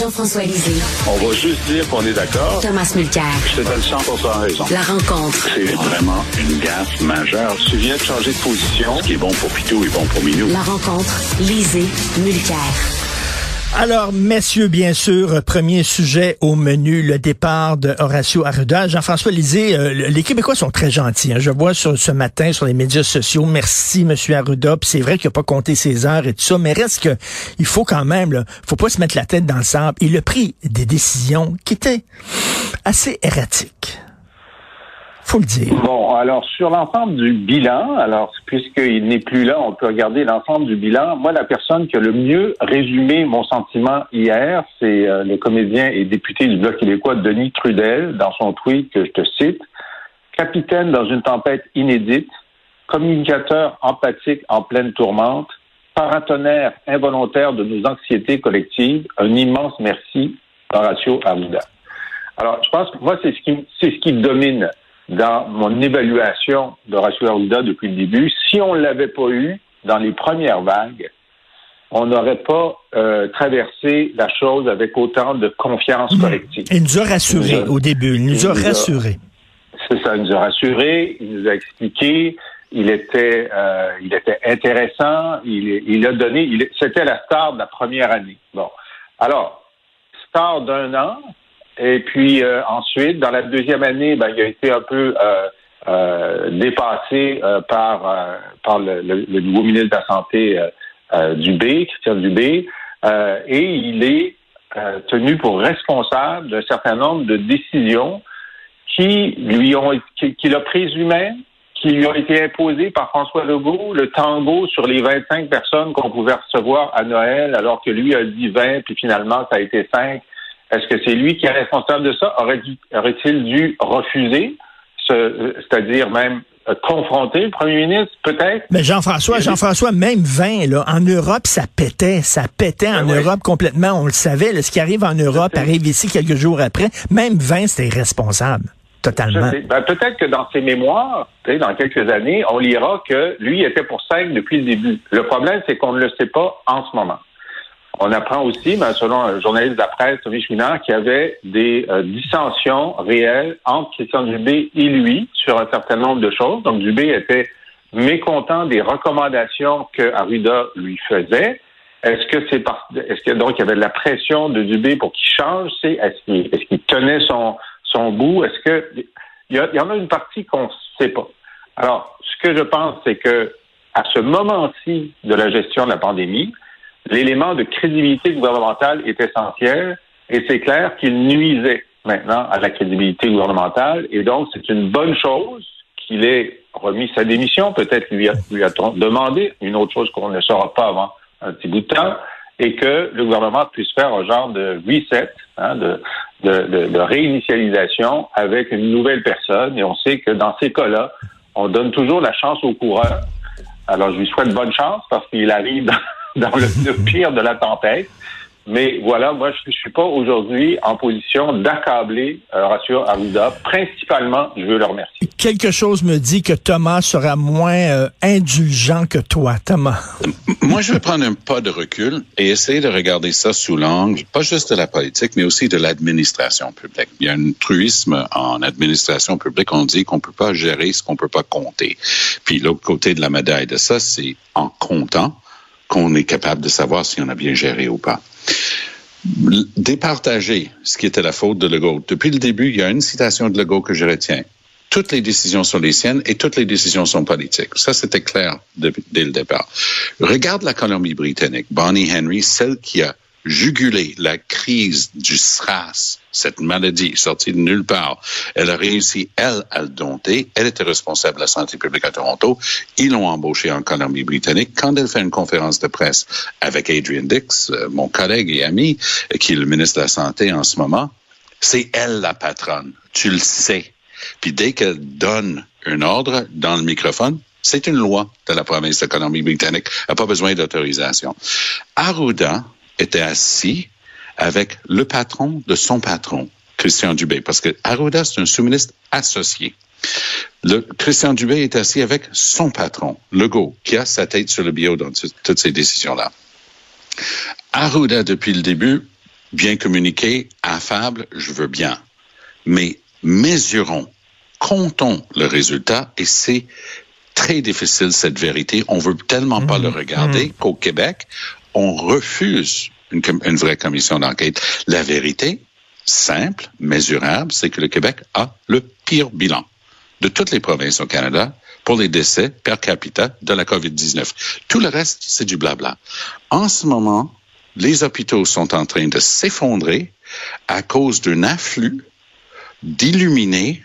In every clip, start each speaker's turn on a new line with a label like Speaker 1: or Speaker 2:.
Speaker 1: Jean-François Lisée.
Speaker 2: On va juste dire qu'on est d'accord.
Speaker 1: Thomas Mulcair.
Speaker 2: Je te donne 100 raison.
Speaker 1: La rencontre.
Speaker 2: C'est vraiment une gaffe majeure. Tu viens de changer de position. Ce qui est bon pour Pitou est bon pour Minou.
Speaker 1: La rencontre. Lisée. Mulcair.
Speaker 3: Alors, messieurs, bien sûr, premier sujet au menu, le départ de Horacio Arruda. Jean-François Lisée, euh, les Québécois sont très gentils. Hein. Je vois sur, ce matin sur les médias sociaux, merci, Monsieur Arruda. C'est vrai qu'il n'a pas compté ses heures et tout ça, mais reste que il faut quand même, là, faut pas se mettre la tête dans le sable. Il a pris des décisions qui étaient assez erratiques.
Speaker 4: Bon, alors sur l'ensemble du bilan, alors puisqu'il n'est plus là, on peut regarder l'ensemble du bilan. Moi, la personne qui a le mieux résumé mon sentiment hier, c'est euh, le comédien et député du Bloc québécois Denis Trudel, dans son tweet que je te cite. Capitaine dans une tempête inédite, communicateur empathique en pleine tourmente, paratonnerre involontaire de nos anxiétés collectives, un immense merci, Horacio Arruda. Alors, je pense que moi, c'est ce c'est ce qui domine dans mon évaluation de Arruda depuis le début. Si on ne l'avait pas eu dans les premières vagues, on n'aurait pas euh, traversé la chose avec autant de confiance mmh. collective.
Speaker 3: Il nous a rassurés au début. Il nous a rassurés.
Speaker 4: C'est ça, il nous a rassurés, il nous a expliqué, il était, euh, il était intéressant, il, il a donné, c'était la star de la première année. Bon, alors star d'un an, et puis euh, ensuite, dans la deuxième année, ben, il a été un peu euh, euh, dépassé par, par le, nouveau ministre de la Santé Dubé, Christian Dubé, et il est tenu pour responsable d'un certain nombre de décisions qui lui ont qu'il a prises lui-même, qui lui ont été imposées par François Legault, le tango sur les 25 personnes qu'on pouvait recevoir à Noël, alors que lui a dit 20, puis finalement ça a été 5. Est-ce que c'est lui qui est responsable de ça? Aurait-il dû refuser, c'est-à-dire même euh, confronter le premier ministre, peut-être?
Speaker 3: Mais Jean-François, Jean-François, même 20, là, en Europe, ça pétait. Ça pétait en ben Europe complètement. On le savait. ce qui arrive en Europe arrive ici quelques jours après. Même 20, c'était irresponsable. Totalement.
Speaker 4: Ben, peut-être que dans ses mémoires, dans quelques années, on lira que lui était pour 5 depuis le début. Le problème, c'est qu'on ne le sait pas en ce moment. On apprend aussi, ben, selon un journaliste de la presse, Tommy Schminard, qu'il y avait des euh, dissensions réelles entre Christian Dubé et lui sur un certain nombre de choses. Donc, Dubé était mécontent des recommandations que Arruda lui faisait. Est-ce que c'est parce, est-ce que donc il y avait de la pression de Dubé pour qu'il change? Est-ce qu'il, tenait son, son bout? Est-ce que, il y, y en a une partie qu'on ne sait pas. Alors, ce que je pense, c'est que, à ce moment-ci de la gestion de la pandémie, l'élément de crédibilité gouvernementale est essentiel et c'est clair qu'il nuisait maintenant à la crédibilité gouvernementale et donc c'est une bonne chose qu'il ait remis sa démission, peut-être lui a, lui a-t-on demandé, une autre chose qu'on ne saura pas avant un petit bout de temps, et que le gouvernement puisse faire un genre de reset, hein, de, de, de, réinitialisation avec une nouvelle personne. Et on sait que dans ces cas-là, on donne toujours la chance au coureur. Alors, je lui souhaite bonne chance parce qu'il arrive dans le, pire de la tempête. Mais voilà, moi, je ne suis pas aujourd'hui en position d'accabler euh, Horacio Arruda. Principalement, je veux le remercier.
Speaker 3: Quelque chose me dit que Thomas sera moins euh, indulgent que toi, Thomas.
Speaker 5: Moi, je vais prendre un pas de recul et essayer de regarder ça sous l'angle, pas juste de la politique, mais aussi de l'administration publique. Il y a un truisme en administration publique. On dit qu'on peut pas gérer ce qu'on peut pas compter. Puis l'autre côté de la médaille de ça, c'est en comptant qu'on est capable de savoir si on a bien géré ou pas. Départager ce qui était la faute de Legault. Depuis le début, il y a une citation de Legault que je retiens. Toutes les décisions sont les siennes et toutes les décisions sont politiques. Ça, c'était clair dès le départ. Regarde la Colombie-Britannique. Bonnie Henry, celle qui a juguler la crise du SRAS, cette maladie sortie de nulle part. Elle a réussi, elle, à le dompter. Elle était responsable de la santé publique à Toronto. Ils l'ont embauchée en Colombie-Britannique. Quand elle fait une conférence de presse avec Adrian Dix, euh, mon collègue et ami, qui est le ministre de la Santé en ce moment, c'est elle la patronne. Tu le sais. Puis dès qu'elle donne un ordre dans le microphone, c'est une loi de la province de Colombie-Britannique. Elle n'a pas besoin d'autorisation. Arruda, était assis avec le patron de son patron, Christian Dubé, parce que Arruda, c'est un sous-ministre associé. Le, Christian Dubé est assis avec son patron, Legault, qui a sa tête sur le bio dans toutes ces décisions-là. Arruda, depuis le début, bien communiqué, affable, je veux bien. Mais mesurons, comptons le résultat et c'est très difficile cette vérité. On veut tellement pas le
Speaker 3: Mhm.
Speaker 5: regarder
Speaker 3: Mhm.
Speaker 5: qu'au Québec, on refuse une, une vraie commission d'enquête. La vérité, simple, mesurable, c'est que le Québec a le pire bilan de toutes les provinces au Canada pour les décès per capita de la COVID-19. Tout le reste, c'est du blabla. En ce moment, les hôpitaux sont en train de s'effondrer à cause d'un afflux d'illuminés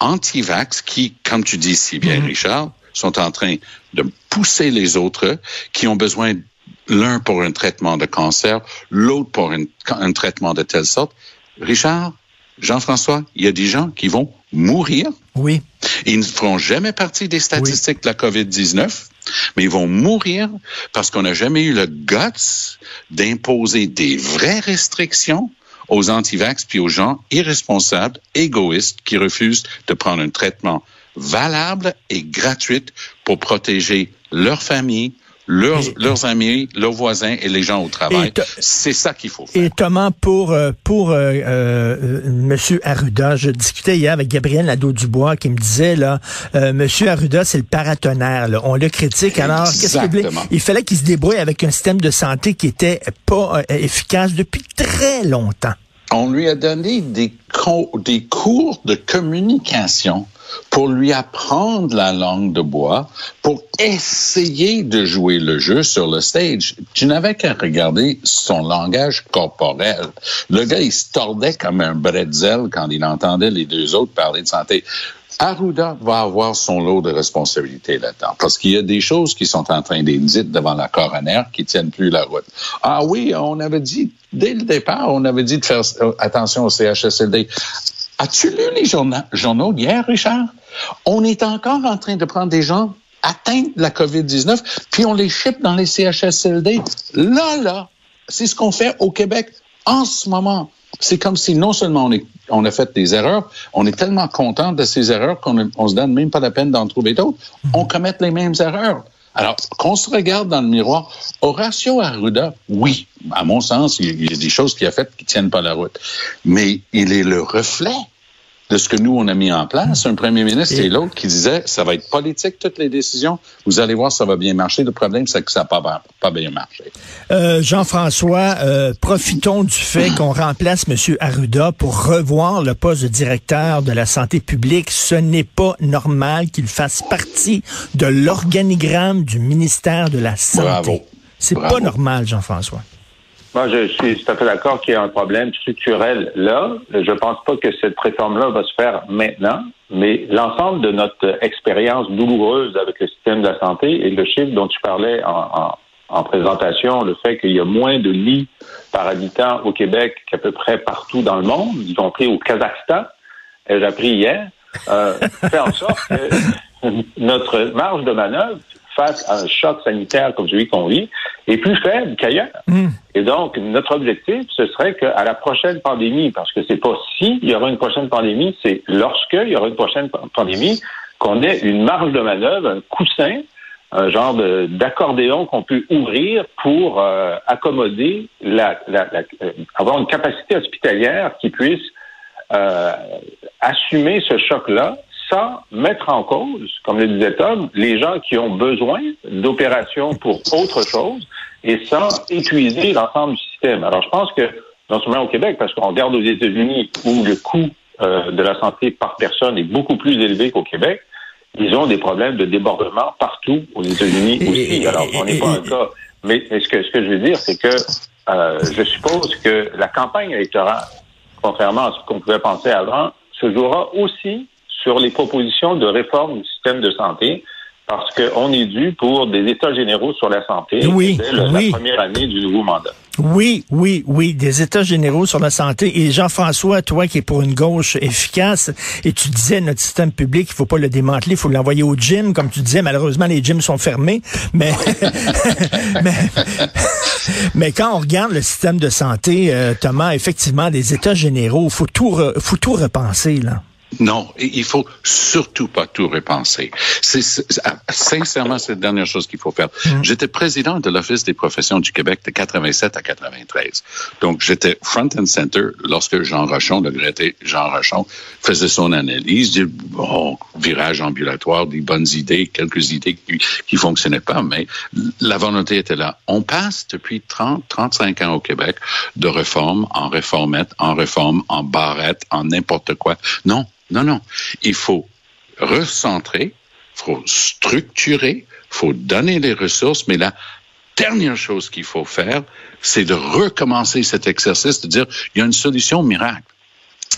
Speaker 5: anti-vax qui, comme tu dis si bien, Richard, sont en train de pousser les autres qui ont besoin l'un pour un traitement de cancer, l'autre pour un, un traitement de telle sorte. Richard, Jean-François, il y a des gens qui vont mourir.
Speaker 3: Oui.
Speaker 5: Ils ne feront jamais partie des statistiques de la COVID-19, mais ils vont mourir parce qu'on n'a jamais eu le guts d'imposer des vraies restrictions aux antivax puis aux gens irresponsables, égoïstes qui refusent de prendre un traitement valable et gratuit pour protéger leur famille, leurs, leurs amis, leurs voisins et les gens au travail. C'est ça qu'il faut faire.
Speaker 3: Et Thomas, pour euh, pour euh, euh, Monsieur Arruda, je discutais hier avec Gabriel Nadeau-Dubois qui me disait là, euh, Monsieur Arruda, c'est le paratonnerre. Là. On le critique. Alors, qu'est-ce qu'il. Il fallait qu'il se débrouille avec un système de santé qui était pas euh, efficace depuis très longtemps.
Speaker 5: On lui a donné des, co- des cours de communication pour lui apprendre la langue de bois, pour essayer de jouer le jeu sur le stage. Tu n'avais qu'à regarder son langage corporel. Le gars, il se tordait comme un bretzel quand il entendait les deux autres parler de santé. Arruda va avoir son lot de responsabilités là-dedans, parce qu'il y a des choses qui sont en train d'être dites devant la coroner qui tiennent plus la route. Ah oui, on avait dit, dès le départ, on avait dit de faire attention au CHSLD. As-tu lu les journa- journaux d'hier, Richard? On est encore en train de prendre des gens atteints de la COVID-19, puis on les ship dans les CHSLD. Là, là, c'est ce qu'on fait au Québec en ce moment. C'est comme si non seulement on, est, on a fait des erreurs, on est tellement content de ces erreurs qu'on ne se donne même pas la peine d'en trouver d'autres. On commet les mêmes erreurs. Alors, qu'on se regarde dans le miroir, Horacio Arruda, oui, à mon sens, il y a des choses qu'il a faites qui tiennent pas la route. Mais il est le reflet de ce que nous, on a mis en place. Un premier ministre et,
Speaker 3: Et-
Speaker 5: l'autre qui disait, ça va être politique, toutes les décisions. Vous allez voir, ça va bien marcher. Le problème, c'est que ça n'a pas, pas bien marché.
Speaker 3: Euh, Jean-François, euh, profitons du fait qu'on remplace M. Arruda pour revoir le poste de directeur de la santé publique. Ce n'est pas normal qu'il fasse partie de l'organigramme du ministère de la Santé.
Speaker 5: Bravo.
Speaker 3: C'est pas normal, Jean-François.
Speaker 4: Moi, je suis tout à fait d'accord qu'il y a un problème structurel là. Je pense pas que cette réforme-là va se faire maintenant, mais l'ensemble de notre expérience douloureuse avec le système de la santé et le chiffre dont tu parlais en, en- en présentation, le fait qu'il y a moins de lits par habitant au Québec qu'à peu près partout dans le monde, y compris au Kazakhstan, j'ai appris hier, euh, fait en sorte que notre marge de manœuvre face à un choc sanitaire comme celui qu'on vit est plus faible qu'ailleurs. Et donc, notre objectif, ce serait qu'à la prochaine pandémie, parce que c'est pas si il y aura une prochaine pandémie, c'est lorsqu'il y aura une prochaine pa- pandémie, qu'on ait une marge de manœuvre, un coussin, un genre d'accordéon qu'on peut ouvrir pour euh, accommoder la, la- la- euh, avoir une capacité hospitalière qui puisse euh, assumer ce choc-là sans mettre en cause, comme le disait Tom, les gens qui ont besoin d'opérations pour autre chose et sans épuiser l'ensemble du système. Alors, je pense que, non seulement au Québec, parce qu'on regarde aux États-Unis où le coût euh, de la santé par personne est beaucoup plus élevé qu'au Québec, ils ont des problèmes de débordement partout aux États-Unis aussi. Alors, on n'est pas un cas. Mais, mais ce, que, ce que je veux dire, c'est que euh, je suppose que la campagne électorale, contrairement à ce qu'on pouvait penser avant, se jouera aussi sur les propositions de réforme du système de santé, parce qu'on est dû pour des états généraux sur la santé
Speaker 3: Oui,
Speaker 4: dès le-
Speaker 3: oui.
Speaker 4: la première année du nouveau mandat.
Speaker 3: Oui, oui, oui, des états généraux sur la santé. Et Jean-François, toi qui es pour une gauche efficace, et tu disais notre système public, il faut pas le démanteler, il faut l'envoyer au gym, comme tu disais. Malheureusement, les gyms sont fermés, mais mais, mais quand on regarde le système de santé, euh, Thomas, effectivement, des états généraux, faut tout, re- faut tout repenser là.
Speaker 5: Non, il faut surtout pas tout repenser. C'est, sincèrement, c'est la dernière chose qu'il faut faire. Mm. J'étais président de l'Office des professions du Québec de 87 à 93. Donc, j'étais front and center lorsque Jean Rochon, le regretté Jean Rochon, faisait son analyse, dit, bon, virage ambulatoire, des bonnes idées, quelques idées qui, qui fonctionnaient pas, mais la volonté était là. On passe depuis 30, 35 ans au Québec de réforme en réformette, en réforme, en barrette, en n'importe quoi. Non, non, non. Il faut recentrer, il faut structurer, il faut donner les ressources, mais la dernière chose qu'il faut faire, c'est de recommencer cet exercice, de dire, il y a une solution miracle.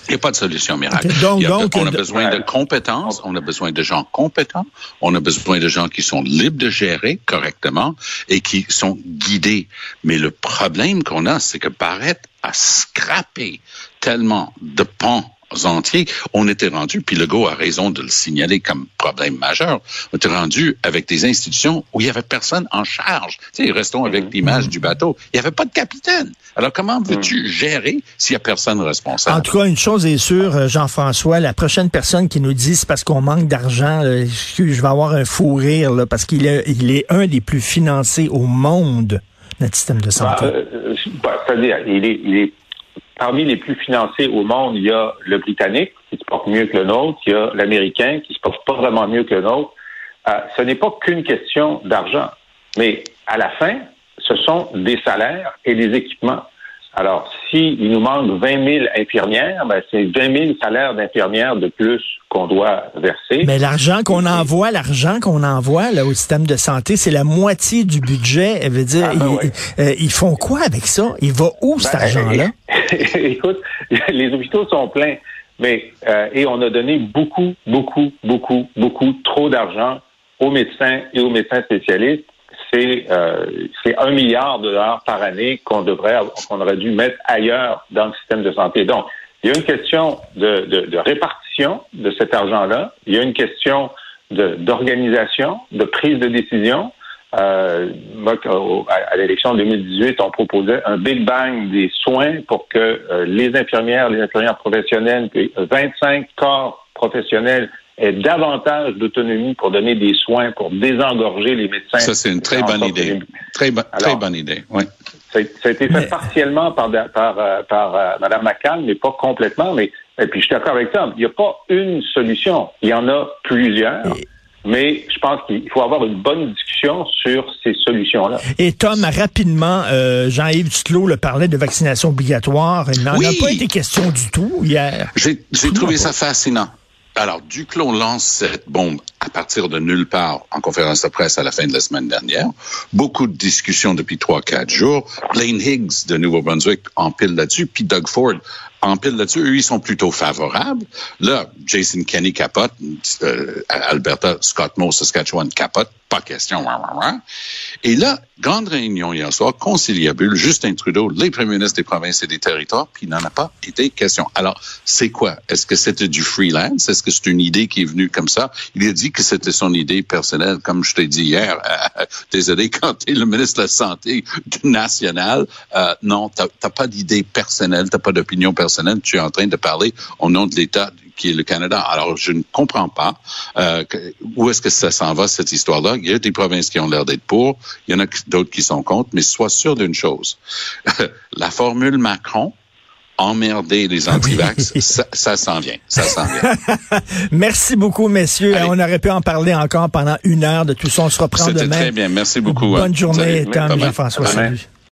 Speaker 5: Il n'y a pas de solution miracle.
Speaker 3: donc,
Speaker 5: on a besoin de compétences, on a besoin de gens compétents, on a besoin de gens qui sont libres de gérer correctement et qui sont guidés. Mais le problème qu'on a, c'est que Barrett a scrappé tellement de pans entiers, on était rendu, puis Legault a raison de le signaler comme problème majeur, on était rendu avec des institutions où il n'y avait personne en charge. Tu sais, restons avec mm-hmm. l'image du bateau. Il n'y avait pas de capitaine. Alors, comment veux-tu mm. gérer s'il n'y a personne responsable?
Speaker 3: En tout cas, une chose est sûre, euh, Jean-François, la prochaine personne qui nous dit c'est parce qu'on manque d'argent, je vais avoir un fou rire, là, parce qu'il est, il est un des plus financés au monde, notre système de santé.
Speaker 4: Bah, euh, bah, c'est-à-dire, il est, il est parmi les plus financés au monde, il y a le Britannique qui se porte mieux que le nôtre, il y a l'Américain qui se porte pas vraiment mieux que le nôtre. Euh, ce n'est pas qu'une question d'argent, mais à la fin, ce sont des salaires et des équipements. Alors, s'il nous manque 20 000 infirmières, ben, c'est 20 000 salaires d'infirmières de plus qu'on doit verser.
Speaker 3: Mais l'argent qu'on envoie, l'argent qu'on envoie là, au système de santé, c'est la moitié du budget. Elle veut dire, ah, ben euh, ils, font quoi avec ça? Il va où cet ben, argent-là?
Speaker 4: Écoute, les hôpitaux sont pleins, mais euh, et on a donné beaucoup, beaucoup, beaucoup, beaucoup trop d'argent aux médecins et aux médecins spécialistes euh, c'est un milliard de dollars par année qu'on devrait qu'on aurait dû mettre ailleurs dans le système de santé. Donc, il y a une question de, répartition de cet argent-là. Il y a une question d'organisation, de, prise de décision. Euh, à l'élection 2018, on proposait un Big Bang des soins pour que euh, les infirmières, les infirmières professionnelles, 25 corps professionnels davantage d'autonomie pour donner des soins, pour désengorger les médecins.
Speaker 5: Ça, c'est une très bonne idée. Très, très bonne idée, oui.
Speaker 4: Ça, a été fait partiellement par, par, euh, par euh, Mme McCann, mais pas complètement. Mais, et puis, je suis d'accord avec Tom. Il n'y a pas une solution. Il y en a plusieurs. Mais je pense qu'il faut avoir une bonne discussion sur ces solutions-là.
Speaker 3: Et Tom, rapidement, euh, Jean-Yves Duclos le parlait de vaccination obligatoire. Il n'en a pas été question du tout hier.
Speaker 5: J'ai trouvé ça fascinant. Alors, Duclos lance cette bombe à partir de nulle part en conférence de presse à la fin de la semaine dernière. Beaucoup de discussions depuis trois, quatre jours. Blaine Higgs de Nouveau-Brunswick empile là-dessus, puis Doug Ford empile là-dessus. Eux, ils sont plutôt favorables. Là, Jason Kenney capote, euh, Alberta, Scott Moe, Saskatchewan capote, pas question. Et là, grande réunion hier soir, conciliabule, Justin Trudeau, les premiers ministres des provinces et des territoires, puis il n'en a pas été question. Alors, c'est quoi? Est-ce que c'était du freelance? Est-ce que c'est une idée qui est venue comme ça? Il a dit que c'était son idée personnelle, comme je t'ai dit hier. désolé, quand tu es le ministre de la Santé nationale, euh, non, tu n'as pas d'idée personnelle, tu n'as pas d'opinion personnelle, tu es en train de parler au nom de l'État qui est le Canada. Alors, je ne comprends pas euh, où est-ce que ça s'en va, cette histoire-là? Il y a des provinces qui ont l'air d'être pour, il y en a d'autres qui sont contre, mais sois sûr d'une chose. la formule Macron, emmerder les antivax, ça, ça s'en vient. Ça s'en vient.
Speaker 3: Merci beaucoup, messieurs. On aurait pu en parler encore pendant une heure de tout ça. On se reprend demain.
Speaker 5: C'était très bien. Merci beaucoup.
Speaker 3: Bonne hein. journée, Tom Jean-François. Salut.